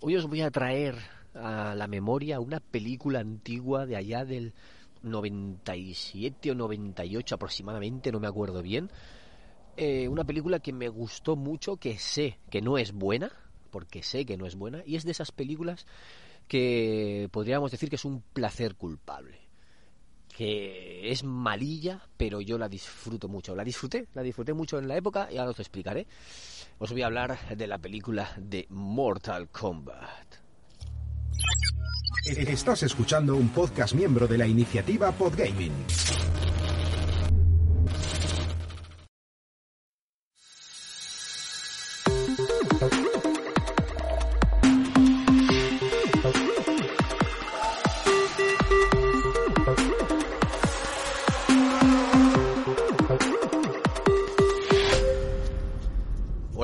Hoy os voy a traer a la memoria una película antigua de allá del 97 o 98 aproximadamente, no me acuerdo bien. Eh, una película que me gustó mucho, que sé que no es buena, porque sé que no es buena, y es de esas películas que podríamos decir que es un placer culpable. Que es malilla, pero yo la disfruto mucho. La disfruté, la disfruté mucho en la época y ahora os explicaré. Os voy a hablar de la película de Mortal Kombat. Estás escuchando un podcast miembro de la iniciativa Podgaming.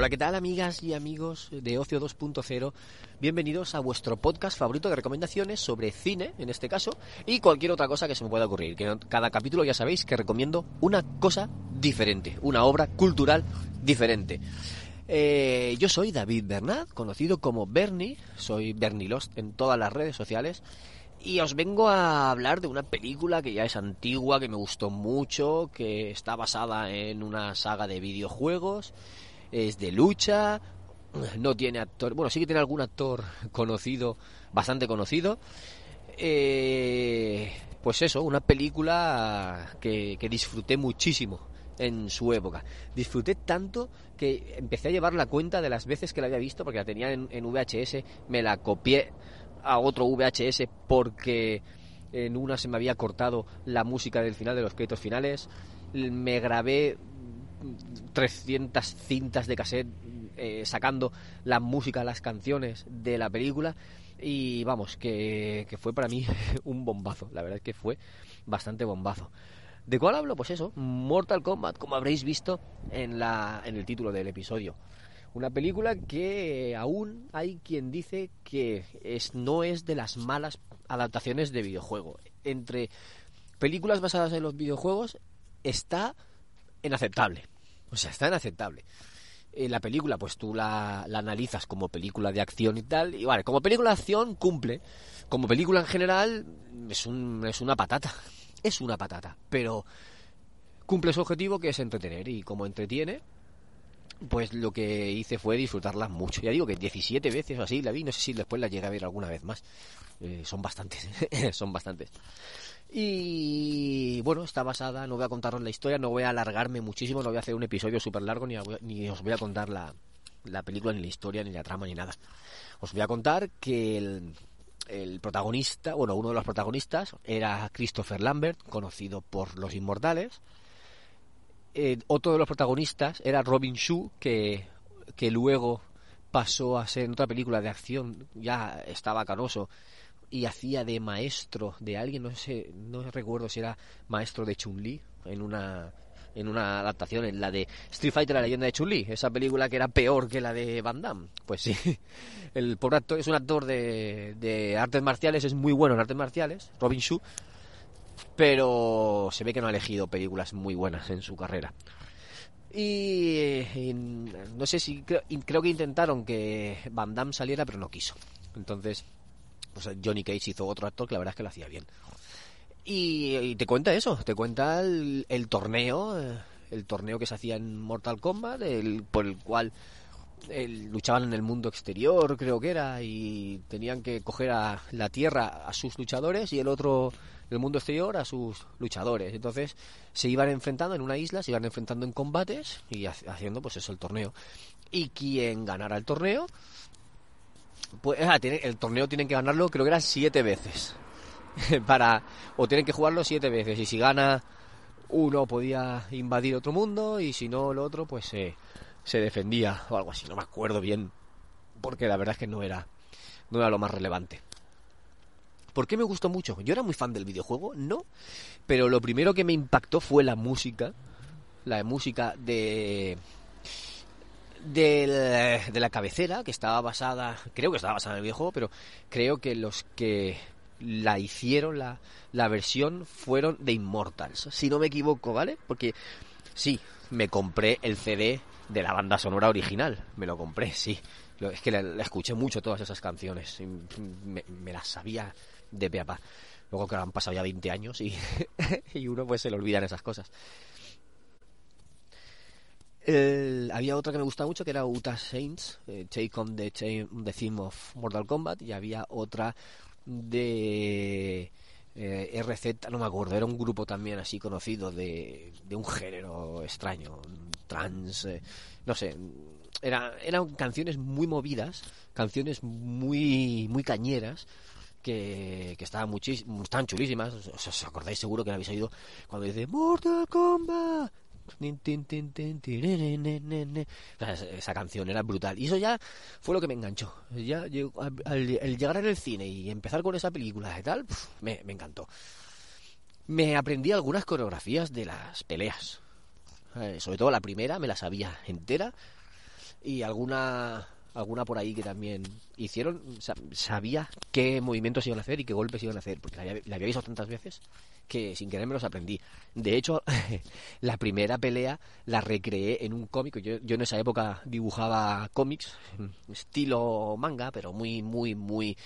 Hola, ¿qué tal amigas y amigos de Ocio 2.0? Bienvenidos a vuestro podcast favorito de recomendaciones sobre cine, en este caso, y cualquier otra cosa que se me pueda ocurrir. Que cada capítulo ya sabéis que recomiendo una cosa diferente, una obra cultural diferente. Eh, yo soy David Bernat, conocido como Bernie, soy Bernie Lost en todas las redes sociales. Y os vengo a hablar de una película que ya es antigua, que me gustó mucho, que está basada en una saga de videojuegos es de lucha, no tiene actor, bueno, sí que tiene algún actor conocido, bastante conocido. Eh, pues eso, una película que, que disfruté muchísimo en su época. Disfruté tanto que empecé a llevar la cuenta de las veces que la había visto, porque la tenía en, en VHS, me la copié a otro VHS porque en una se me había cortado la música del final de los créditos finales, me grabé 300 cintas de cassette eh, sacando la música, las canciones de la película y vamos, que, fue para mí un bombazo, la verdad es que fue bastante bombazo. ¿De cuál hablo? Pues eso, Mortal Kombat, como habréis visto en, la, en el título del episodio. Una película que aún hay quien dice que es, no es de las malas adaptaciones de videojuego. Entre películas basadas en los videojuegos está inaceptable. O sea, está inaceptable. En la película, pues tú la, la, analizas como película de acción y tal. Y vale, como película de acción cumple. Como película en general es, un, es una patata. Es una patata. Pero cumple su objetivo que es entretener. Y como entretiene, pues lo que hice fue disfrutarla mucho. Ya digo que 17 veces o así la vi. No sé si después la llegué a ver alguna vez más. Eh, son bastantes. son bastantes. Y bueno, está basada, no voy a contaros la historia, no voy a alargarme muchísimo, no voy a hacer un episodio súper largo, ni, ni, os voy a contar la, la, película, ni la historia, ni la trama, ni nada. Os voy a contar que el, el protagonista, bueno, uno de los protagonistas era Christopher Lambert, conocido por Los Inmortales. Eh, otro de los protagonistas era Robin Shue, que, que luego pasó a ser en otra película de acción, ya estaba canoso, y hacía de maestro de alguien, no sé, no recuerdo si era maestro de Chun-Li en una en una adaptación en la de Street Fighter la leyenda de Chun-Li, esa película que era peor que la de Van Damme. Pues sí. El pobre actor es un actor de, de artes marciales, es muy bueno en artes marciales, Robin Shue, pero se ve que no ha elegido películas muy buenas en su carrera. Y, y no sé si creo, creo que intentaron que Van Damme saliera, pero no quiso. Entonces, pues Johnny Cage hizo otro actor que la verdad es que lo hacía bien. Y, y te cuenta eso, te cuenta el, el, torneo, el torneo que se hacía en Mortal Kombat, el, por el cual el, luchaban en el mundo exterior, creo que era, y tenían que coger a la Tierra a sus luchadores y el otro, el mundo exterior, a sus luchadores. Entonces se iban enfrentando en una isla, se iban enfrentando en combates y haciendo pues eso el torneo. Y quien ganara el torneo pues, ah, el torneo tienen que ganarlo, creo que eran siete veces. para O tienen que jugarlo siete veces. Y si gana uno podía invadir otro mundo y si no el otro pues eh, se defendía o algo así. No me acuerdo bien porque la verdad es que no era, no era lo más relevante. ¿Por qué me gustó mucho? Yo era muy fan del videojuego, no, pero lo primero que me impactó fue la música, la música de de, de la cabecera, que estaba basada, creo que estaba basada en el videojuego, pero creo que los que la hicieron, la, la versión, fueron de Immortals, si no me equivoco, ¿vale? Porque sí, me compré el CD de la banda sonora original, me lo compré, sí, Es que le, escuché mucho todas esas canciones. Me, las sabía de pe a. Luego que han pasado ya 20 años y, y uno pues se le olvidan esas cosas. había otra que me gustaba mucho que era Utah Saints, eh, Take on the, the Theme of Mortal Kombat, y había otra de eh, RZ, no me acuerdo, era un grupo también así conocido de, de un género extraño, trans, no sé, era, eran canciones muy movidas, canciones muy, muy cañeras, que, que estaban, estaban chulísimas. ¿Os, acordáis seguro que la habéis oído cuando dice Mortal Kombat? esa canción era brutal. Y eso ya fue lo que me enganchó. Ya, al, llegar en el cine y empezar con esa película y tal, me encantó. Me aprendí algunas coreografías de las peleas. Eh, sobre todo la primera, me la sabía entera. Y alguna alguna por ahí que también hicieron, sabía qué movimientos iban a hacer y qué golpes iban a hacer, porque la había, visto tantas veces que sin querer me los aprendí. De hecho, la primera pelea la recreé en un cómic. Yo, yo en esa época dibujaba cómics, estilo manga, pero muy, muy, muy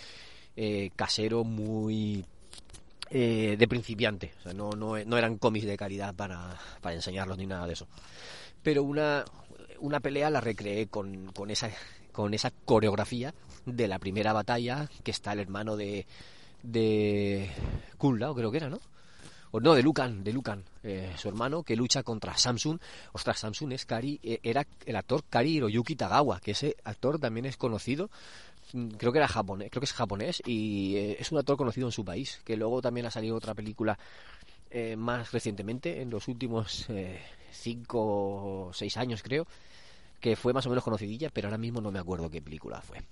eh, casero, muy eh, de principiante. O sea, no, no, no eran cómics de calidad para, para enseñarlos ni nada de eso. Pero una, una pelea la recreé con, con esa con esa coreografía de la primera batalla que está el hermano de de Kunlao creo que era, ¿no? O no, de Lucan, de Lucan, eh, su hermano, que lucha contra Samsung. Ostras, Samsung es Kari, eh, era el actor Kari Hiroyuki Tagawa, que ese actor también es conocido, creo que era japonés, creo que es japonés y eh, es un actor conocido en su país, que luego también ha salido otra película más recientemente, en los últimos cinco o seis años creo, que fue más o menos conocidilla, pero ahora mismo no me acuerdo qué película fue.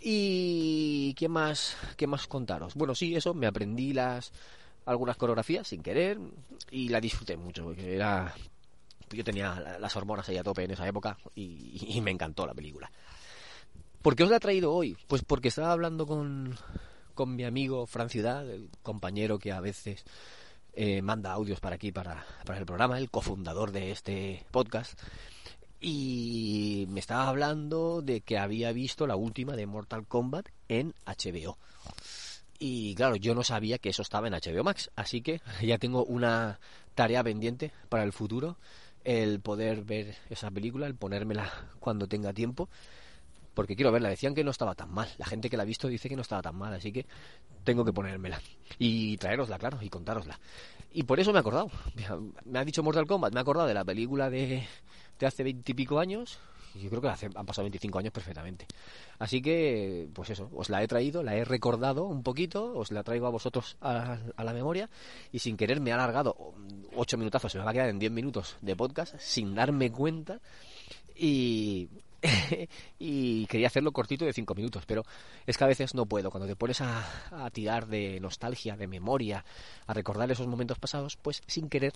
Y qué más, qué más contaros. Bueno, sí, eso, me aprendí las algunas coreografías sin querer y la disfruté mucho porque era yo tenía las hormonas ahí a tope en esa época y, me encantó la película. ¿Por qué os la he traído hoy? Pues porque estaba hablando con, con mi amigo Fran Ciudad, el compañero que a veces eh, manda audios para aquí, para, para el programa, el cofundador de este podcast y me estaba hablando de que había visto la última de Mortal Kombat en HBO. Y claro, yo no sabía que eso estaba en HBO Max, así que ya tengo una tarea pendiente para el futuro, el poder ver esa película, el ponérmela cuando tenga tiempo, porque quiero verla. Decían que no estaba tan mal, la gente que la ha visto dice que no estaba tan mal, así que tengo que ponérmela y traerosla, claro, y contárosla. Y por eso me he acordado, me ha dicho Mortal Kombat, me he acordado de la película de de hace veintipico años, yo creo que han pasado 25 años perfectamente. Así que, pues eso, os la he traído, la he recordado un poquito, os la traigo a vosotros a, la memoria y sin querer me ha alargado ocho minutazos, se me va a quedar en 10 minutos de podcast sin darme cuenta y, y quería hacerlo cortito de 5 minutos, pero es que a veces no puedo. Cuando te pones a, tirar de nostalgia, de memoria, a recordar esos momentos pasados, pues sin querer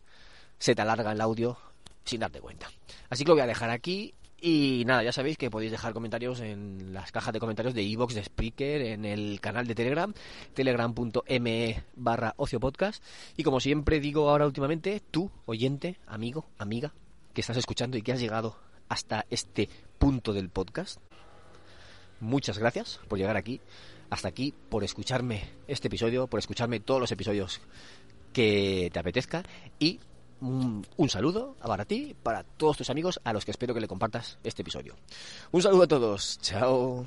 se te alarga el audio sin darte cuenta. Así que lo voy a dejar aquí y nada, ya sabéis que podéis dejar comentarios en las cajas de comentarios de iVoox, de Spreaker, en el canal de Telegram, telegram.me barra ocio podcast. Y como siempre digo ahora últimamente, tú, oyente, amigo, amiga, que estás escuchando y que has llegado hasta este punto del podcast, muchas gracias por llegar aquí, hasta aquí, por escucharme este episodio, por escucharme todos los episodios que te apetezca y un, saludo para ti, para todos tus amigos a los que espero que le compartas este episodio. Un saludo a todos, chao.